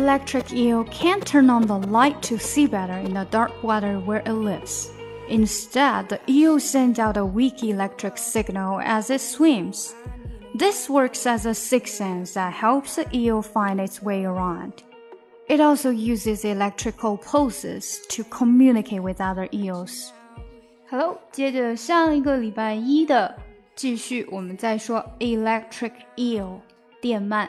electric eel can't turn on the light to see better in the dark water where it lives. Instead, the eel sends out a weak electric signal as it swims. This works as a sixth sense that helps the eel find its way around. It also uses electrical pulses to communicate with other eels. Hello，接着上一个礼拜一的继续，我们再说 electric eel 电鳗。